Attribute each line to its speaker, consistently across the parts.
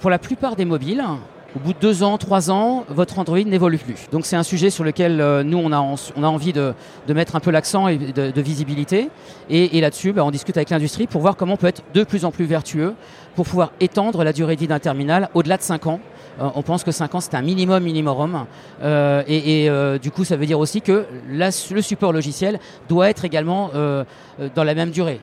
Speaker 1: pour la plupart des mobiles, au bout de deux ans, trois ans, votre Android n'évolue plus. Donc c'est un sujet sur lequel euh, nous, on a, envie de, mettre un peu l'accent et de, visibilité. Et, et là-dessus, bah, on discute avec l'industrie pour voir comment on peut être de plus en plus vertueux pour pouvoir étendre la durée de d'un terminal au-delà de cinq ans. Euh, on pense que 5 ans, c'est un minimum minimum. Euh, et, euh, du coup, ça veut dire aussi que le support logiciel doit être également dans la même durée.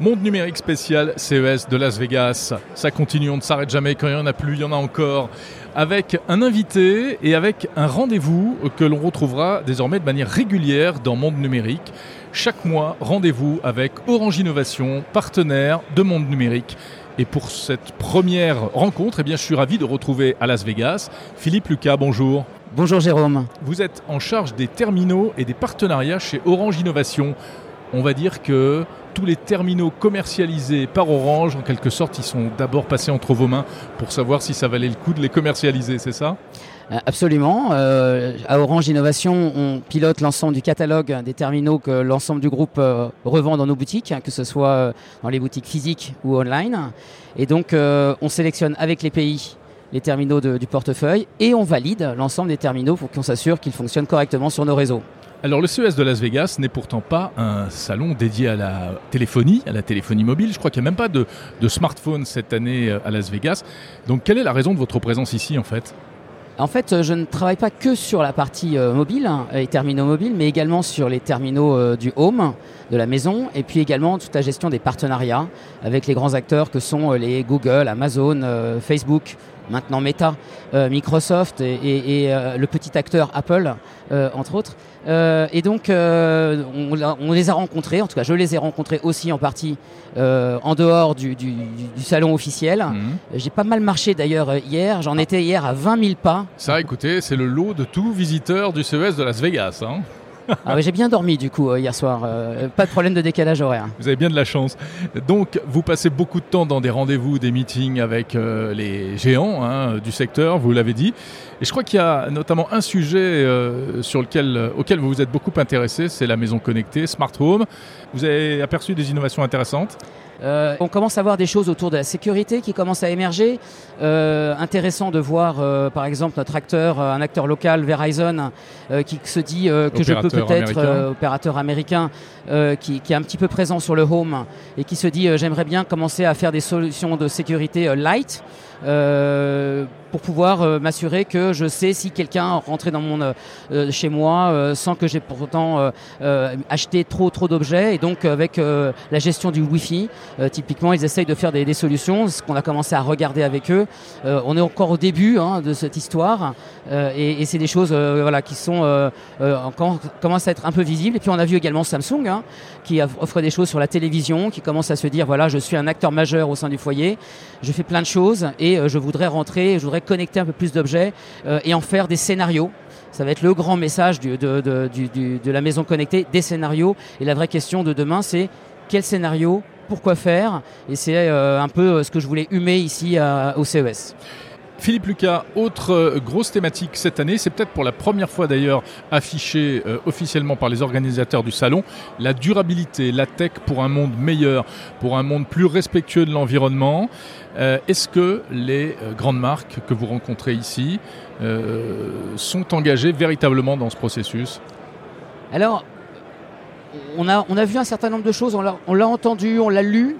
Speaker 2: Monde numérique spécial CES de Las Vegas. Ça continue, on ne s'arrête jamais. Quand il n'y en a plus, il y en a encore. Avec un invité et avec un rendez-vous que l'on retrouvera désormais de manière régulière dans Monde numérique. Chaque mois, rendez-vous avec Orange Innovation, partenaire de Monde numérique. Et pour cette première rencontre, eh bien, je suis ravi de retrouver à Las Vegas Philippe Lucas. Bonjour.
Speaker 1: Bonjour Jérôme.
Speaker 2: Vous êtes en charge des terminaux et des partenariats chez Orange Innovation. On va dire que tous les terminaux commercialisés par Orange, en quelque sorte, ils sont d'abord passés entre vos mains pour savoir si ça valait le coup de les commercialiser, c'est ça?
Speaker 1: Absolument. Euh, à Orange Innovation, on pilote l'ensemble du catalogue des terminaux que l'ensemble du groupe euh, revend dans nos boutiques, hein, que ce soit euh, dans les boutiques physiques ou online. Et donc, euh, on sélectionne avec les pays les terminaux du portefeuille et on valide l'ensemble des terminaux pour qu'on s'assure qu'ils fonctionnent correctement sur nos réseaux.
Speaker 2: Alors le CES de Las Vegas n'est pourtant pas un salon dédié à la téléphonie, à la téléphonie mobile. Je crois qu'il n'y a même pas de, de smartphone cette année à Las Vegas. Donc quelle est la raison de votre présence ici en fait?
Speaker 1: En fait, je ne travaille pas que sur la partie euh, mobile, hein, les terminaux mobiles, mais également sur les terminaux euh, du home, de la maison, et puis également toute la gestion des partenariats avec les grands acteurs que sont euh, les Google, Amazon, euh, Facebook, maintenant Meta, euh, Microsoft et, et, et euh, le petit acteur Apple, euh, entre autres. Et donc, on, on, les a rencontrés, en tout cas, je les ai rencontrés aussi en partie en dehors du, du, du salon officiel. Mmh. J'ai pas mal marché d'ailleurs hier, j'en ah. étais hier à 20 000 pas.
Speaker 2: Ça, écoutez, c'est le lot de tout visiteur du CES de Las Vegas. Hein
Speaker 1: ah, J'ai bien dormi du coup euh, hier soir, euh, pas de problème de décalage horaire.
Speaker 2: Vous avez bien de la chance. Donc vous passez beaucoup de temps dans des rendez-vous, des meetings avec euh, les géants hein, du secteur, vous l'avez dit. Et je crois qu'il y a notamment un sujet sur lequel, auquel vous vous êtes beaucoup intéressé, c'est la maison connectée, Smart Home. Vous avez aperçu des innovations intéressantes
Speaker 1: euh, on commence à voir des choses autour de la sécurité qui commencent à émerger. Euh, intéressant de voir, euh, par exemple, notre acteur, un acteur local, Verizon, euh, qui se dit euh, que opérateur je peux peut-être, opérateur américain, qui, qui, est un petit peu présent sur le home et qui se dit j'aimerais bien commencer à faire des solutions de sécurité light. Euh, pour pouvoir euh, m'assurer que je sais si quelqu'un rentrait dans mon euh, chez moi euh, sans que j'ai pourtant euh, euh, acheté trop trop d'objets. Et donc avec la gestion du Wi-Fi typiquement ils essayent de faire des, solutions ce qu'on a commencé à regarder avec eux. On est encore au début hein, de cette histoire et, c'est des choses voilà qui sont commencent à être un peu visibles. Et puis on a vu également Samsung hein, qui offre des choses sur la télévision qui commence à se dire voilà je suis un acteur majeur au sein du foyer je fais plein de choses et euh, je voudrais rentrer, je voudrais connecter un peu plus d'objets euh, et en faire des scénarios. Ça va être le grand message de, la maison connectée, des scénarios. Et la vraie question de demain, c'est quel scénario, pourquoi faire? Et c'est euh, un peu ce que je voulais humer ici au CES.
Speaker 2: Philippe Lucas, autre euh, grosse thématique cette année, c'est peut-être pour la première fois d'ailleurs affiché euh, officiellement par les organisateurs du salon, la durabilité, la tech pour un monde meilleur, pour un monde plus respectueux de l'environnement. Euh, Est-ce que les grandes marques que vous rencontrez ici sont engagées véritablement dans ce processus?
Speaker 1: Alors, on a, on a vu un certain nombre de choses, on l'a entendu, on l'a lu,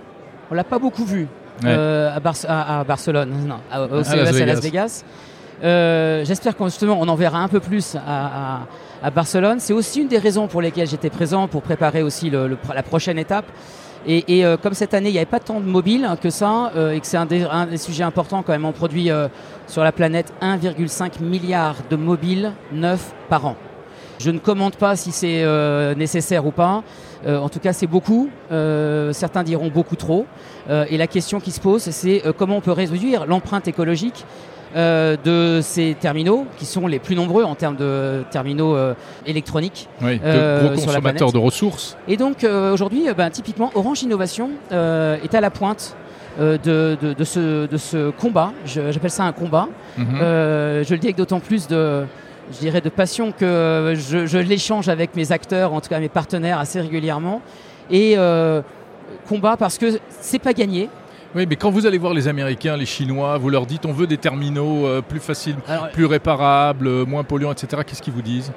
Speaker 1: on l'a pas beaucoup vu ouais. euh, à, Bar à, à, Barcelone, non, à, au CES Las Vegas. À Las Vegas. Euh, J'espère qu'on justement on en verra un peu plus à, à Barcelone. C'est aussi une des raisons pour lesquelles j'étais présent pour préparer aussi le, le, la prochaine étape. Et, et euh, comme cette année, il n'y avait pas tant de mobiles que ça, euh, et que c'est un, un, des sujets importants quand même, on produit euh, sur la planète 1,5 milliard de mobiles neufs par an. Je ne commente pas si c'est euh, nécessaire ou pas. Euh, en tout cas, c'est beaucoup. Euh, certains diront beaucoup trop. Euh, et la question qui se pose, c'est euh, comment on peut réduire l'empreinte écologique euh, de ces terminaux, qui sont les plus nombreux en termes de terminaux euh, électroniques.
Speaker 2: Oui, euh, gros consommateurs de ressources.
Speaker 1: Et donc euh, aujourd'hui, ben, typiquement, Orange Innovation euh, est à la pointe de, de, de, ce, de ce combat. J'appelle ça un combat. Mm -hmm. euh, je le dis avec d'autant plus de, je dirais, de passion que je, je l'échange avec mes acteurs, en tout cas mes partenaires, assez régulièrement. Et euh, combat parce que c'est pas gagné.
Speaker 2: Oui, mais quand vous allez voir les Américains, les Chinois, vous leur dites on veut des terminaux plus faciles, plus réparables, moins polluants, etc. Qu'est-ce qu'ils vous disent?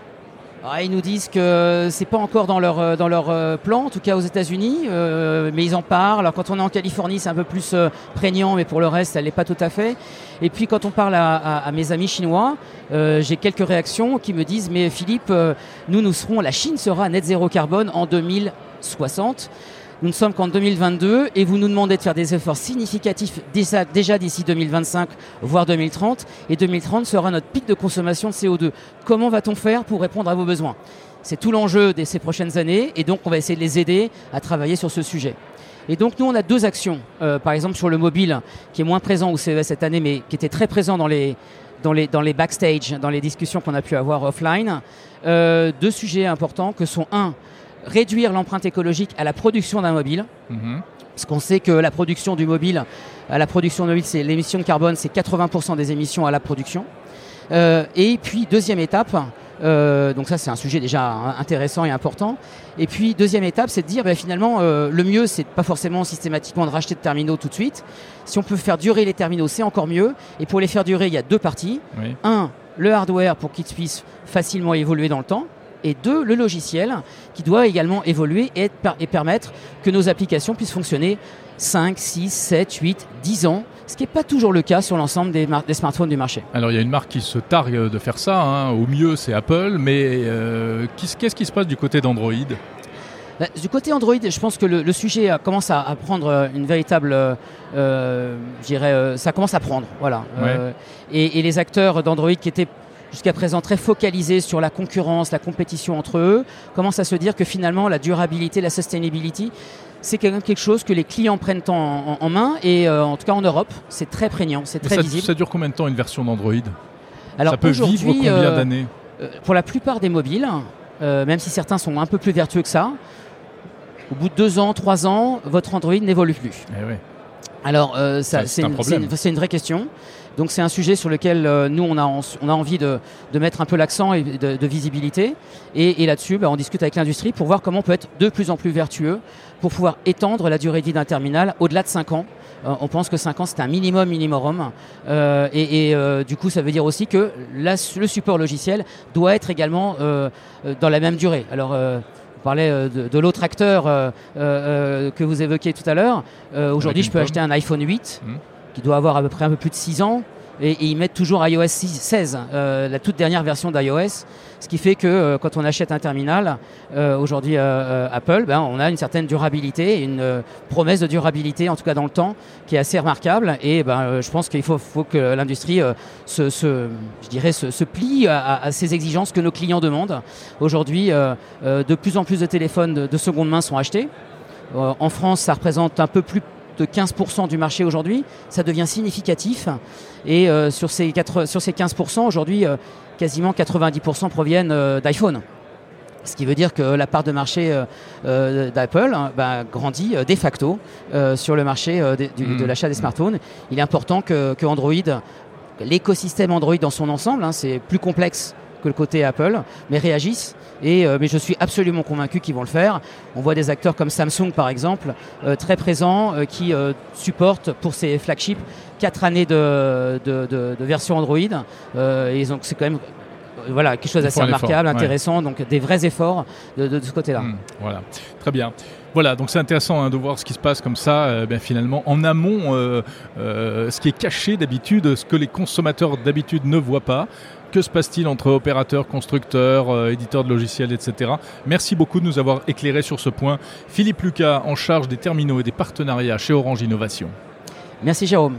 Speaker 1: Ah, ils nous disent que c'est pas encore dans leur euh, dans leur euh, plan, en tout cas aux États-Unis, euh, mais ils en parlent. Alors quand on est en Californie, c'est un peu plus prégnant, mais pour le reste, elle n'est pas tout à fait. Et puis quand on parle à, à, mes amis chinois, j'ai quelques réactions qui me disent mais Philippe, nous nous serons, la Chine sera net zéro carbone en 2060. Nous ne sommes qu'en 2022 et vous nous demandez de faire des efforts significatifs déjà, d'ici 2025, voire 2030. Et 2030 sera notre pic de consommation de CO2. Comment va-t-on faire pour répondre à vos besoins? C'est tout l'enjeu de ces prochaines années et donc on va essayer de les aider à travailler sur ce sujet. Et donc nous, on a deux actions. Euh, par exemple, sur le mobile, qui est moins présent au CES cette année, mais qui était très présent dans les, dans les, dans les backstage, dans les discussions qu'on a pu avoir offline. Euh, deux sujets importants que sont, un, réduire l'empreinte écologique à la production d'un mobile. Mhm. Parce qu'on sait que la production du mobile, à la production de mobile, c'est l'émission de carbone, c'est 80% des émissions à la production. Euh, et puis deuxième étape, euh, donc ça c'est un sujet déjà intéressant et important. Et puis deuxième étape, c'est de dire ben, finalement euh, le mieux c'est pas forcément systématiquement de racheter de terminaux tout de suite. Si on peut faire durer les terminaux, c'est encore mieux. Et pour les faire durer, il y a deux parties. Un, le hardware pour qu'ils puissent facilement évoluer dans le temps et deux, le logiciel qui doit également évoluer et, et permettre que nos applications puissent fonctionner 5, 6, 7, 8, 10 ans, ce qui n'est pas toujours le cas sur l'ensemble des, smartphones du marché.
Speaker 2: Alors il y a une marque qui se targue de faire ça, hein. au mieux c'est Apple, mais euh, qu'est-ce qui se passe du côté d'Android?
Speaker 1: Bah, du côté Android, je pense que le, sujet commence à, prendre euh, une véritable, euh, dirais, ça commence à prendre, voilà. et, et, les acteurs d'Android qui étaient jusqu'à présent très focalisés sur la concurrence, la compétition entre eux, commencent à se dire que finalement la durabilité, la sustainability, c'est quelque chose que les clients prennent en, main et euh, en tout cas en Europe, c'est très prégnant, c'est très
Speaker 2: ça,
Speaker 1: visible.
Speaker 2: Ça dure combien de temps une version d'Android? Alors ça peut vivre combien euh, d'années?
Speaker 1: euh, Pour la plupart des mobiles, même si certains sont un peu plus vertueux que ça, au bout de deux ans, trois ans, votre Android n'évolue plus.
Speaker 2: Eh
Speaker 1: Alors, c'est une, une, vraie question. Donc c'est un sujet sur lequel euh, nous, on a, on a envie de, de mettre un peu l'accent et de, visibilité. Et, et là-dessus, bah, on discute avec l'industrie pour voir comment on peut être de plus en plus vertueux pour pouvoir étendre la durée de vie d'un terminal au-delà de 5 ans. Euh, on pense que 5 ans, c'est un minimum minimum. Euh, et, et euh, du coup, ça veut dire aussi que la, le support logiciel doit être également dans la même durée. Alors, on parlait de, de l'autre acteur que vous évoquiez tout à l'heure. Aujourd'hui, je peux acheter un iPhone 8 qui doit avoir à peu près un peu plus de 6 ans. Et, ils mettent toujours iOS 16, euh, la toute dernière version d'iOS. Ce qui fait que euh, quand on achète un terminal, euh, aujourd'hui Apple, ben, on a une certaine durabilité, une promesse de durabilité, en tout cas dans le temps, qui est assez remarquable. Et ben, je pense qu'il faut, que l'industrie se, je dirais, se, plie à, ces exigences que nos clients demandent. Aujourd'hui, de plus en plus de téléphones de seconde main sont achetés. en France, ça représente un peu plus de 15% du marché aujourd'hui, ça devient significatif. Et euh, sur, ces sur ces 15%, aujourd'hui, euh, quasiment 90% proviennent euh, d'iPhone. Ce qui veut dire que la part de marché d'Apple hein, bah, grandit de facto sur le marché de, mmh. l'achat des smartphones. Il est important que, Android, l'écosystème Android dans son ensemble, hein, c'est plus complexe que le côté Apple, mais réagissent. Et, euh, mais je suis absolument convaincu qu'ils vont le faire. On voit des acteurs comme Samsung, par exemple, euh, très présents, euh, qui supportent pour ses flagships 4 années de, de, de, de version Android. et donc c'est quand même voilà, quelque chose d'assez remarquable, intéressant, donc des vrais efforts de, ce côté-là.
Speaker 2: Mmh, voilà, très bien. Voilà, donc c'est intéressant hein, de voir ce qui se passe comme ça, ben, finalement, en amont, ce qui est caché d'habitude, ce que les consommateurs d'habitude ne voient pas. Que se passe-t-il entre opérateurs, constructeurs, euh, éditeurs de logiciels, etc. Merci beaucoup de nous avoir éclairé sur ce point. Philippe Lucas, en charge des terminaux et des partenariats chez Orange Innovation.
Speaker 1: Merci Jérôme.